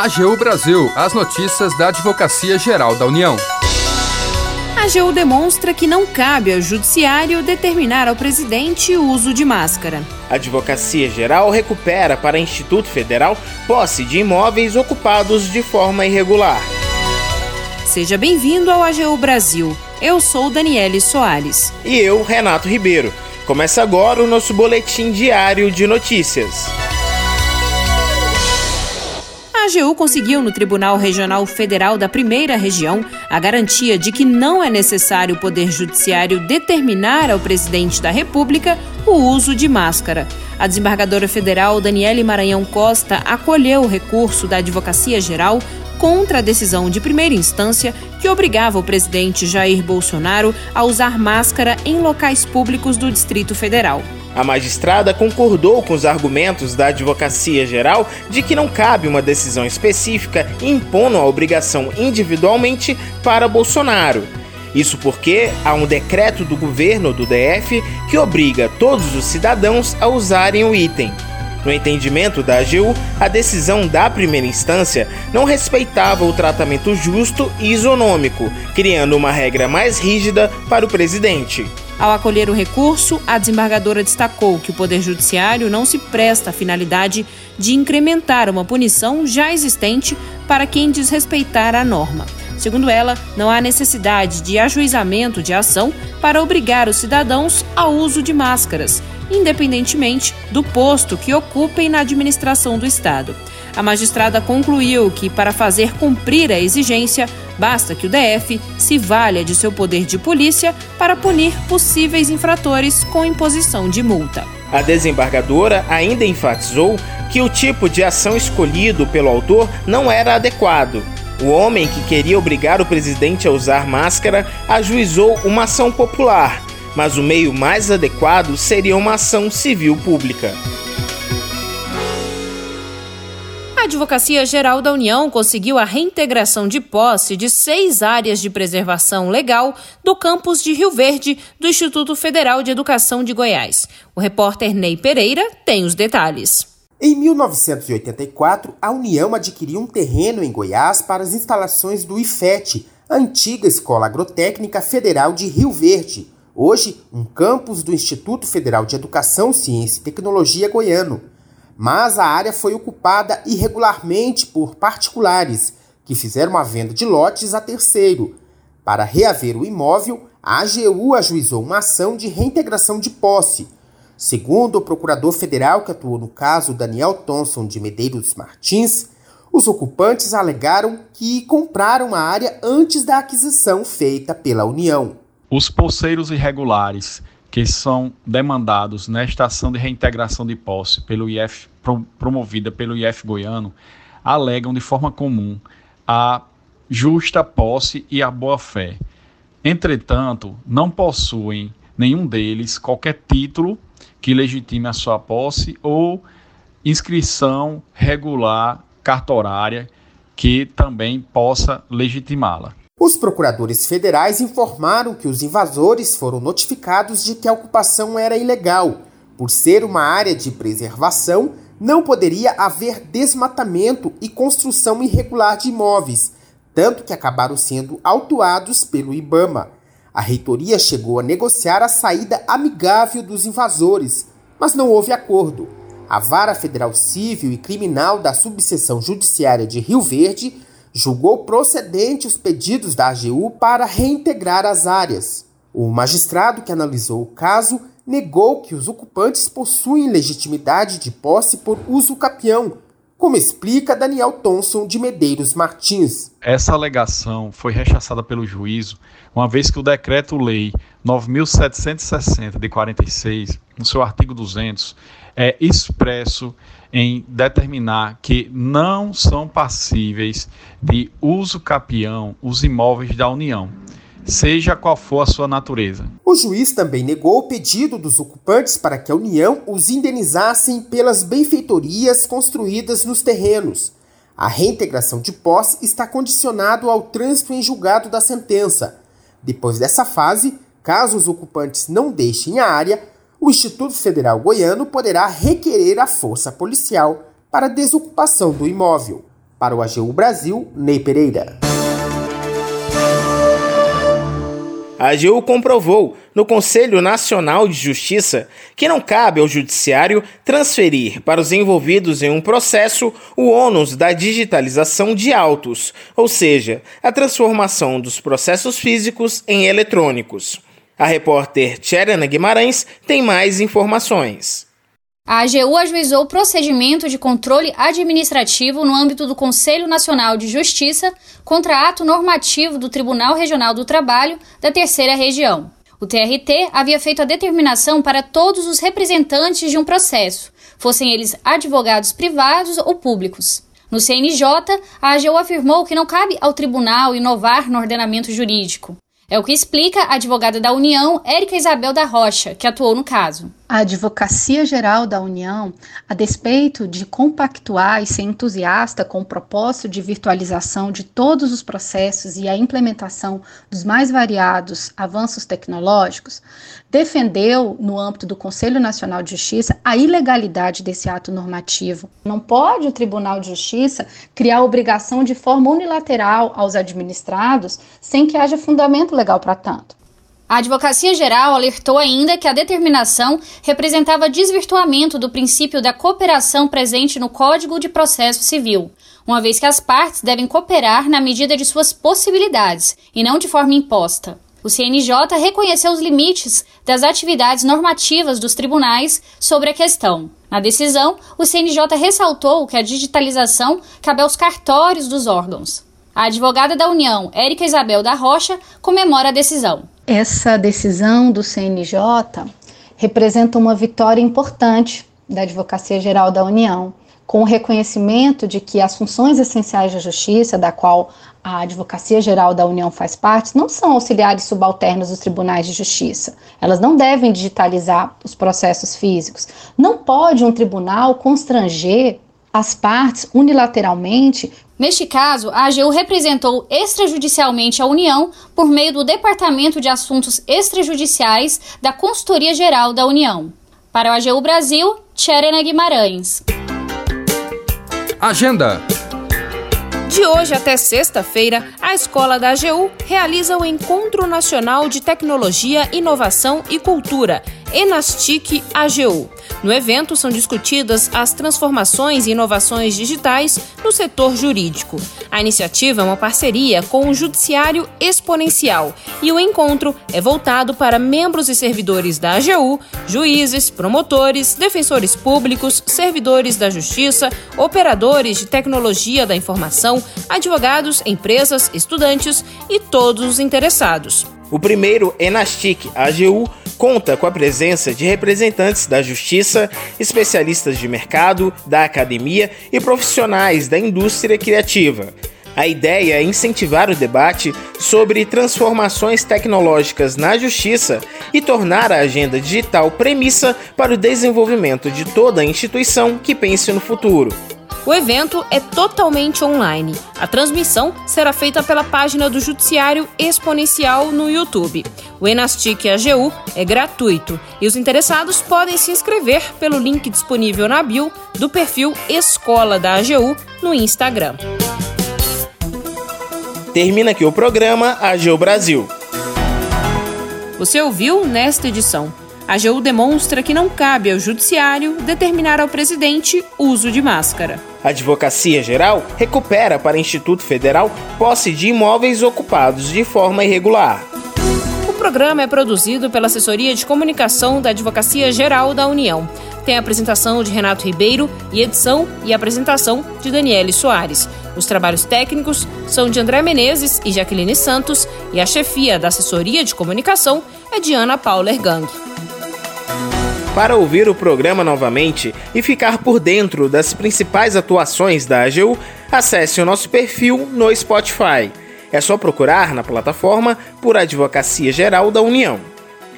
AGU Brasil, as notícias da Advocacia Geral da União. A AGU demonstra que não cabe ao Judiciário determinar ao presidente o uso de máscara. A Advocacia Geral recupera para Instituto Federal posse de imóveis ocupados de forma irregular. Seja bem-vindo ao AGU Brasil. Eu sou Daniele Soares. E eu, Renato Ribeiro. Começa agora o nosso boletim diário de notícias. AGU conseguiu no Tribunal Regional Federal da Primeira Região a garantia de que não é necessário o Poder Judiciário determinar ao presidente da República o uso de máscara. A desembargadora federal Daniele Maranhão Costa acolheu o recurso da Advocacia Geral contra a decisão de primeira instância que obrigava o presidente Jair Bolsonaro a usar máscara em locais públicos do Distrito Federal. A magistrada concordou com os argumentos da Advocacia Geral de que não cabe uma decisão específica impondo a obrigação individualmente para Bolsonaro. Isso porque há um decreto do governo do DF que obriga todos os cidadãos a usarem o item. No entendimento da AGU, a decisão da primeira instância não respeitava o tratamento justo e isonômico, criando uma regra mais rígida para o presidente. Ao acolher o recurso, a desembargadora destacou que o Poder Judiciário não se presta à finalidade de incrementar uma punição já existente para quem desrespeitar a norma. Segundo ela, não há necessidade de ajuizamento de ação para obrigar os cidadãos ao uso de máscaras, independentemente do posto que ocupem na administração do Estado. A magistrada concluiu que, para fazer cumprir a exigência, basta que o DF se valha de seu poder de polícia para punir possíveis infratores com imposição de multa. A desembargadora ainda enfatizou que o tipo de ação escolhido pelo autor não era adequado. O homem que queria obrigar o presidente a usar máscara ajuizou uma ação popular, mas o meio mais adequado seria uma ação civil pública. Advocacia Geral da União conseguiu a reintegração de posse de seis áreas de preservação legal do campus de Rio Verde do Instituto Federal de Educação de Goiás. O repórter Ney Pereira tem os detalhes. Em 1984, a União adquiriu um terreno em Goiás para as instalações do IFET, a antiga Escola Agrotécnica Federal de Rio Verde, hoje um campus do Instituto Federal de Educação, Ciência e Tecnologia Goiano mas a área foi ocupada irregularmente por particulares que fizeram uma venda de lotes a terceiro. Para reaver o imóvel, a AGU ajuizou uma ação de reintegração de posse. Segundo o procurador federal que atuou no caso, Daniel Thomson de Medeiros Martins, os ocupantes alegaram que compraram a área antes da aquisição feita pela União. Os pulseiros irregulares que são demandados nesta ação de reintegração de posse pelo IF, promovida pelo IF goiano, alegam de forma comum a justa posse e a boa-fé. Entretanto, não possuem nenhum deles qualquer título que legitime a sua posse ou inscrição regular cartorária que também possa legitimá-la. Os procuradores federais informaram que os invasores foram notificados de que a ocupação era ilegal. Por ser uma área de preservação, não poderia haver desmatamento e construção irregular de imóveis, tanto que acabaram sendo autuados pelo IBAMA. A reitoria chegou a negociar a saída amigável dos invasores, mas não houve acordo. A Vara Federal Civil e Criminal da Subseção Judiciária de Rio Verde julgou procedente os pedidos da AGU para reintegrar as áreas. O magistrado que analisou o caso negou que os ocupantes possuem legitimidade de posse por uso capião, como explica Daniel Thomson de Medeiros Martins. Essa alegação foi rechaçada pelo juízo, uma vez que o decreto-lei 9760 de 46, no seu artigo 200, é expresso em determinar que não são passíveis de uso capião os imóveis da União, seja qual for a sua natureza. O juiz também negou o pedido dos ocupantes para que a União os indenizassem pelas benfeitorias construídas nos terrenos. A reintegração de posse está condicionado ao trânsito em julgado da sentença. Depois dessa fase, caso os ocupantes não deixem a área, o Instituto Federal Goiano poderá requerer a força policial para desocupação do imóvel. Para o AGU Brasil, Ney Pereira. A AGU comprovou no Conselho Nacional de Justiça que não cabe ao Judiciário transferir para os envolvidos em um processo o ônus da digitalização de autos, ou seja, a transformação dos processos físicos em eletrônicos. A repórter Tcherana Guimarães tem mais informações. A AGU ajuizou o procedimento de controle administrativo no âmbito do Conselho Nacional de Justiça contra ato normativo do Tribunal Regional do Trabalho da Terceira Região. O TRT havia feito a determinação para todos os representantes de um processo, fossem eles advogados privados ou públicos. No CNJ, a AGU afirmou que não cabe ao tribunal inovar no ordenamento jurídico. É o que explica a advogada da União, Érica Isabel da Rocha, que atuou no caso. A Advocacia Geral da União, a despeito de compactuar e ser entusiasta com o propósito de virtualização de todos os processos e a implementação dos mais variados avanços tecnológicos, defendeu, no âmbito do Conselho Nacional de Justiça, a ilegalidade desse ato normativo. Não pode o Tribunal de Justiça criar obrigação de forma unilateral aos administrados sem que haja fundamento legal para tanto. A Advocacia Geral alertou ainda que a determinação representava desvirtuamento do princípio da cooperação presente no Código de Processo Civil, uma vez que as partes devem cooperar na medida de suas possibilidades e não de forma imposta. O CNJ reconheceu os limites das atividades normativas dos tribunais sobre a questão. Na decisão, o CNJ ressaltou que a digitalização cabe aos cartórios dos órgãos. A advogada da União, Érica Isabel da Rocha, comemora a decisão. Essa decisão do CNJ representa uma vitória importante da Advocacia Geral da União, com o reconhecimento de que as funções essenciais da justiça, da qual a Advocacia Geral da União faz parte, não são auxiliares subalternos dos tribunais de justiça. Elas não devem digitalizar os processos físicos. Não pode um tribunal constranger as partes unilateralmente Neste caso, a AGU representou extrajudicialmente a União por meio do Departamento de Assuntos Extrajudiciais da Consultoria Geral da União. Para o AGU Brasil, Tcherena Guimarães. Agenda. De hoje até sexta-feira, a Escola da AGU realiza o Encontro Nacional de Tecnologia, Inovação e Cultura, Enastic AGU. No evento são discutidas as transformações e inovações digitais no setor jurídico. A iniciativa é uma parceria com o Judiciário Exponencial e o encontro é voltado para membros e servidores da AGU, juízes, promotores, defensores públicos, servidores da Justiça, operadores de tecnologia da informação, advogados, empresas, estudantes e todos os interessados. O primeiro, Enastic AGU, conta com a presença de representantes da justiça, especialistas de mercado, da academia e profissionais da indústria criativa. A ideia é incentivar o debate sobre transformações tecnológicas na justiça e tornar a agenda digital premissa para o desenvolvimento de toda a instituição que pense no futuro. O evento é totalmente online. A transmissão será feita pela página do Judiciário Exponencial no YouTube. O Enastic AGU é gratuito e os interessados podem se inscrever pelo link disponível na bio do perfil Escola da AGU no Instagram. Termina aqui o programa AGU Brasil. Você ouviu nesta edição a AGU demonstra que não cabe ao Judiciário determinar ao presidente uso de máscara. A Advocacia Geral recupera para Instituto Federal posse de imóveis ocupados de forma irregular. O programa é produzido pela Assessoria de Comunicação da Advocacia Geral da União. Tem a apresentação de Renato Ribeiro e edição e apresentação de Daniele Soares. Os trabalhos técnicos são de André Menezes e Jaqueline Santos e a chefia da Assessoria de Comunicação é de Ana Paula Ergang. Para ouvir o programa novamente e ficar por dentro das principais atuações da AGU, acesse o nosso perfil no Spotify. É só procurar na plataforma por Advocacia Geral da União.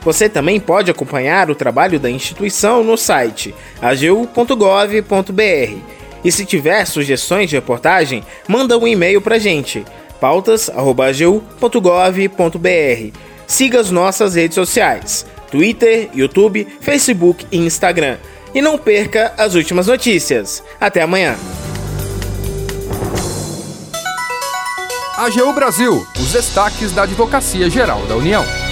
Você também pode acompanhar o trabalho da instituição no site agu.gov.br. E se tiver sugestões de reportagem, manda um e-mail para gente, pautas.agu.gov.br. Siga as nossas redes sociais. Twitter, YouTube, Facebook e Instagram. E não perca as últimas notícias. Até amanhã. AGU Brasil, os destaques da Advocacia Geral da União.